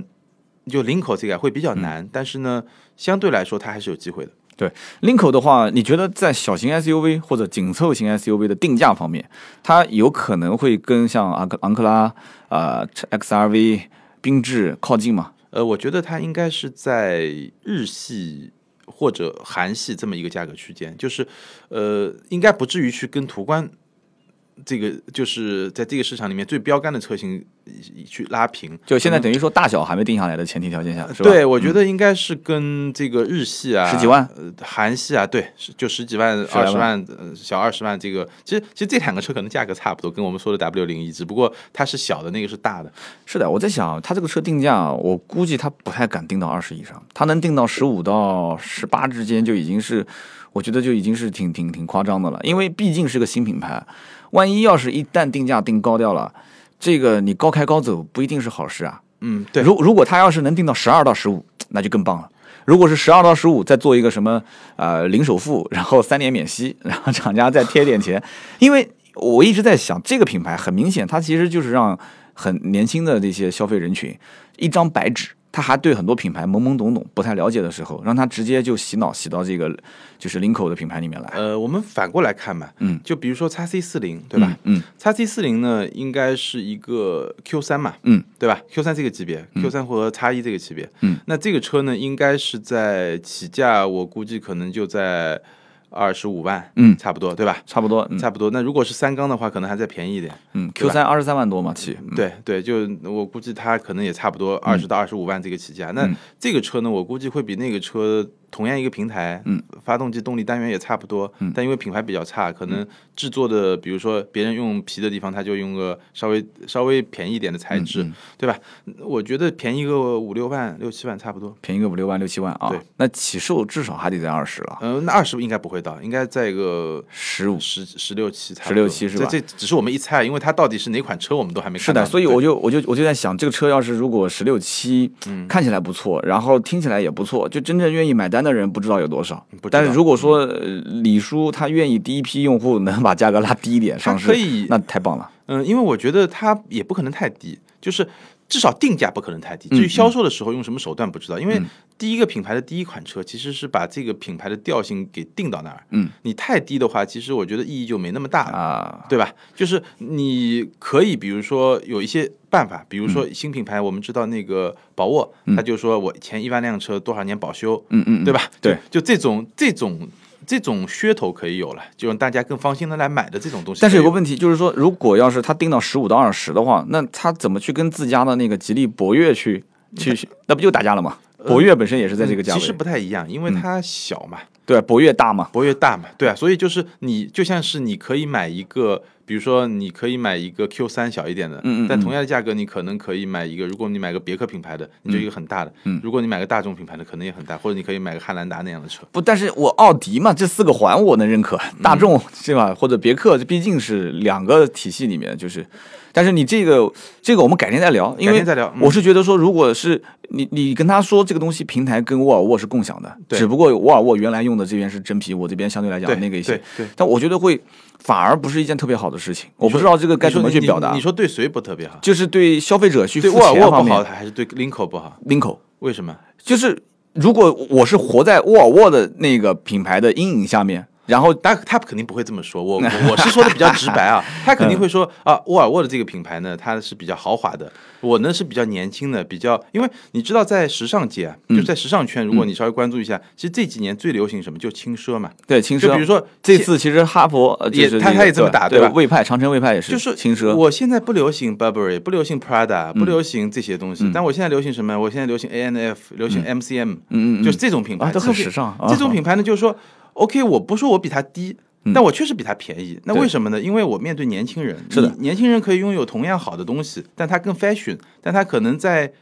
就 Linko 这个会比较难，嗯。但是呢，相对来说它还是有机会的。对。Linko 的话，你觉得在小型 SUV 或者紧凑型 SUV 的定价方面，它有可能会跟像昂克昂克拉、啊、XRV、缤智靠近吗？呃，我觉得它应该是在日系或者韩系这么一个价格区间，就是呃，应该不至于去跟途观这个就是在这个市场里面最标杆的车型呃去拉平。就现在等于说大小还没定下来的前提条件下，是吧？对，我觉得应该是跟这个日系啊，十几万呃，韩系啊，对，就十几万、二十万、呃小二十万，这个其实其实这两个车可能价格差不多，跟我们说的 W 零一，只不过它是小的，那个是大的。是的，我在想，它这个车定价，我估计它不太敢定到二十以上，它能定到十五到十八之间，就已经是，我觉得就已经是挺挺挺夸张的了。因为毕竟是个新品牌，万一要是一旦定价定高掉了，这个你高开高走不一定是好事啊。嗯，对，如如果它要是能定到十二到十五，那就更棒了。如果是十二到十五，再做一个什么呃零首付，<laughs> 然后三年免息，然后厂家再贴点钱，因为我一直在想，这个品牌很明显，它其实就是让很年轻的这些消费人群一张白纸，他还对很多品牌懵懵懂懂、不太了解的时候，让他直接就洗脑洗到这个就是林口的品牌里面来，呃，我们反过来看嘛，嗯，就比如说叉 C 四零，对吧？嗯？嗯 x C 四零呢，应该是一个 Q 三嘛，嗯，对吧？Q 三这个级别，Q 三和叉一这个级别，嗯，那这个车呢，应该是在起价，我估计可能就在二十五万，嗯差不多，对吧？差不多，嗯差不多。那如果是三缸的话，可能还再便宜一点。嗯，Q 三二十三万多嘛起，嗯对对，就我估计它可能也差不多二十到二十五万这个起价。那这个车呢，我估计会比那个车同样一个平台，嗯，发动机动力单元也差不多，嗯。但因为品牌比较差，可能制作的，比如说别人用皮的地方，它就用个稍微稍微便宜一点的材质，嗯对吧？我觉得便宜个五六万、六七万差不多。便宜个五六万六七万啊。对，那起售至少还得在二十了，嗯、那二十应该不会到，应该在个十五。十十六七差不多，16七是吧？这这只是我们一猜，因为它到底是哪款车，我们都还没看到。是的，所以我就我就我就在想，这个车要是如果十六七，嗯。看起来不错，然后听起来也不错，就真正愿意买单的人不知道有多少。但是如果说呃李叔他愿意第一批用户能把价格拉低一点上市，可以那太棒了。嗯，因为我觉得它也不可能太低，就是至少定价不可能太低。至于销售的时候用什么手段不知道，因为第一个品牌的第一款车其实是把这个品牌的调性给定到那儿。嗯，你太低的话，其实我觉得意义就没那么大了。啊，对吧？就是你可以，比如说有一些办法，比如嗯说新品牌，我们知道那个宝沃，他就说我前一万辆车多少年保修，嗯嗯，嗯对吧？对，就就这种这种这种噱头可以有了，就让大家更放心的来买的这种东西。但是有个问题就是说，如果要是他定到十五到二十的话，那他怎么去跟自家的那个吉利博越去去，那不就打架了吗？博越本身也是在这个价位，呃其实不太一样，因为它小嘛，对，博越大嘛，博越大嘛，对啊，所以就是你就像是你可以买一个，比如说你可以买一个 Q 三小一点的，嗯嗯嗯。但同样的价格你可能可以买一个，如果你买个别克品牌的，你就一个很大的，嗯。如果你买个大众品牌的，可能也很大，或者你可以买个汉兰达那样的车。不，但是我奥迪嘛，这四个环我能认可，嗯。<laughs> 大众是吧？或者别克，这毕竟是两个体系里面，就是，但是你这个这个我们改天再聊，因为我是觉得说，如果是你你跟他说这个东西平台跟沃尔沃是共享的，对。只不过沃尔沃原来用的这边是真皮，我这边相对来讲那个一些但我觉得会反而不是一件特别好的事情，我不知道这个该怎么去表达你说对谁不特别好？就是对消费者去付对沃尔沃不好，钱方面还是对 Linko 不好？，Linko 为什么？就是如果我是活在沃尔沃的那个品牌的阴影下面，然后他他肯定不会这么说，我我 <laughs> 我是说的比较直白啊，<laughs> 他肯定会说啊，沃尔沃的这个品牌呢，它是比较豪华的，我呢是比较年轻的，比较，因为你知道在时尚界啊，就在时尚圈，如果你稍微关注一下，其实这几年最流行什么，就轻奢嘛，对轻奢，就比如说这次其实哈佛呃也他他也这么打对对吧魏派长城魏派也是就是轻奢，我现在不流行 Burberry，不流行 Prada，不流行这些东西，但我现在流行什么？我现在流行 A N F，流行 M C M，嗯嗯嗯。就是这种品牌，啊都很时尚啊。这种品牌呢，就是说 OK，我不说我比他低。但我确实比他便宜，那为什么呢？因为我面对年轻人，是的年轻人可以拥有同样好的东西，但他更 fashion，但他可能在，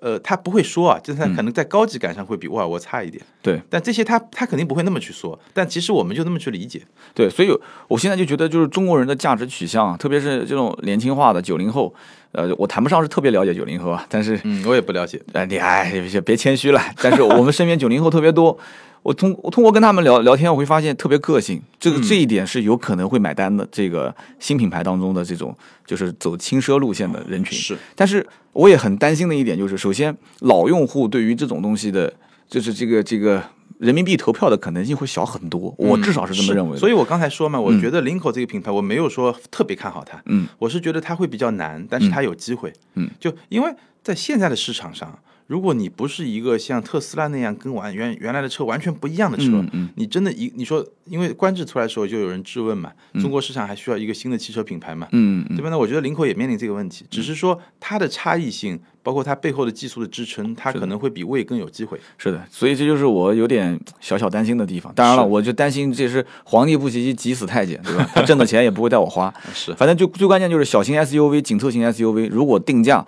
呃，他不会说啊，就是他可能在高级感上会比沃尔沃差一点。对但这些他他肯定不会那么去说，但其实我们就那么去理解。对，所以我现在就觉得，就是中国人的价值取向啊，特别是这种年轻化的九零后，呃，我谈不上是特别了解九零后啊，但是嗯，我也不了解。呃，你哎，别别谦虚了。但是我们身边九零后特别多，我通我通过跟他们聊聊天，我会发现特别个性，这个、这一点是有可能会买单的。这个新品牌当中的这种就是走轻奢路线的人群，是，但是我也很担心的一点就是，首先老用户对于这种东西的，就是这个这个人民币投票的可能性会小很多，我至少是这么认为所以我刚才说嘛，我觉得林口这个品牌，我没有说特别看好它，嗯，我是觉得它会比较难，但是它有机会，嗯，就因为在现在的市场上。如果你不是一个像特斯拉那样跟完原原来的车完全不一样的车，嗯嗯你真的一你说，因为观致出来的时候就有人质问嘛，中国市场还需要一个新的汽车品牌嘛，嗯嗯对吧？那我觉得领口也面临这个问题，只是说它的差异性，包括它背后的技术的支撑，它可能会比魏更有机会。是的，所以这就是我有点小小担心的地方。当然了，我就担心这是皇帝不急急死太监，对吧？<laughs> 他挣的钱也不会带我花。<laughs> 是，反正就最关键就是小型 SUV、紧凑型 SUV，如果定价，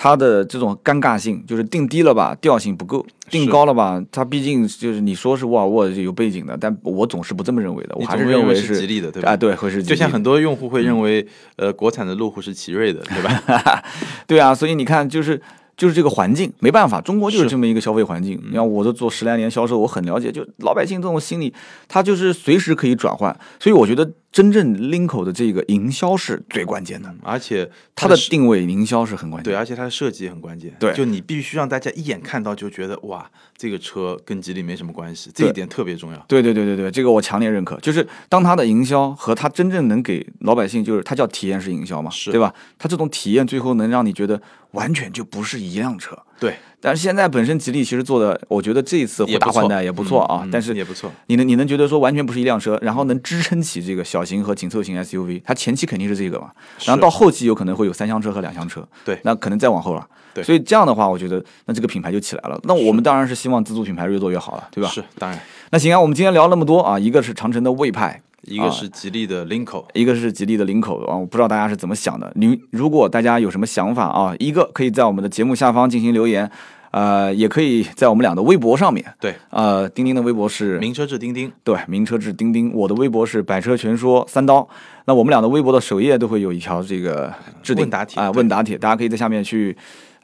它的这种尴尬性就是定低了吧，调性不够；定高了吧，它毕竟就是你说是沃尔沃有背景的，但我总是不这么认为的，我还是认为是是吉利的对吧啊，对，会是就像很多用户会认为，呃，国产的路虎是奇瑞的，对吧？<laughs> 对啊，所以你看，就是就是这个环境，没办法，中国就是是这么一个消费环境。你看，我都做十来年销售，我很了解，就老百姓这种心理，他就是随时可以转换。所以我觉得，真正 Linko 的这个营销是最关键的，而且它的设定位营销是很关键对，而且它的设计也很关键。对就你必须让大家一眼看到就觉得哇，这个车跟吉利没什么关系，这一点特别重要。对对对对对，这个我强烈认可。就是当它的营销和它真正能给老百姓，就是它叫体验式营销嘛，是对吧？它这种体验最后能让你觉得完全就不是一辆车。对，但是现在本身吉利其实做的，我觉得这一次换代也不错啊。嗯但是也不错。你能你能觉得说完全不是一辆车，然后能支撑起这个小型和紧凑型 SUV，它前期肯定是这个嘛，然后到后期有可能会有三厢车和两厢车，对那可能再往后了。对所以这样的话，我觉得那这个品牌就起来了。那我们当然是希望自主品牌越做越好了，对吧？是，当然，那行啊，我们今天聊那么多啊，一个是长城的魏派，一个是吉利的 Linko，一个是吉利的领口啊，我不知道大家是怎么想的。你如果大家有什么想法啊，一个可以在我们的节目下方进行留言，呃，也可以在我们俩的微博上面，对，呃，钉钉的微博是名车志钉钉，对，名车志钉钉，我的微博是百车全说三刀。那我们俩的微博的首页都会有一条这个置顶啊、问答帖，大家可以在下面去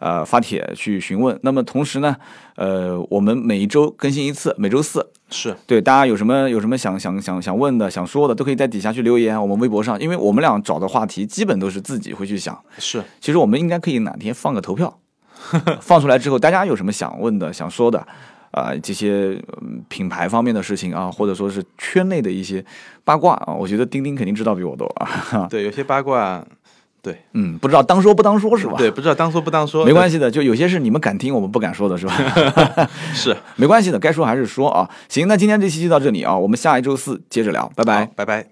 呃发帖去询问。那么同时呢，呃，我们每一周更新一次，每周四。是对，大家有什么有什么想想想想问的、想说的，都可以在底下去留言。我们微博上，因为我们俩找的话题基本都是自己会去想。是，其实我们应该可以哪天放个投票，<laughs> 放出来之后，大家有什么想问的、想说的，啊、这些、嗯品牌方面的事情啊，或者说是圈内的一些八卦啊，我觉得钉钉肯定知道比我多啊。<laughs> 对，有些八卦，对嗯，不知道当说不当说是吧？对，不知道当说不当说，没关系的，就有些事你们敢听，我们不敢说的是吧？<laughs> 是，没关系的，该说还是说啊。行，那今天这期就到这里啊，我们下一周四接着聊，拜拜。拜拜。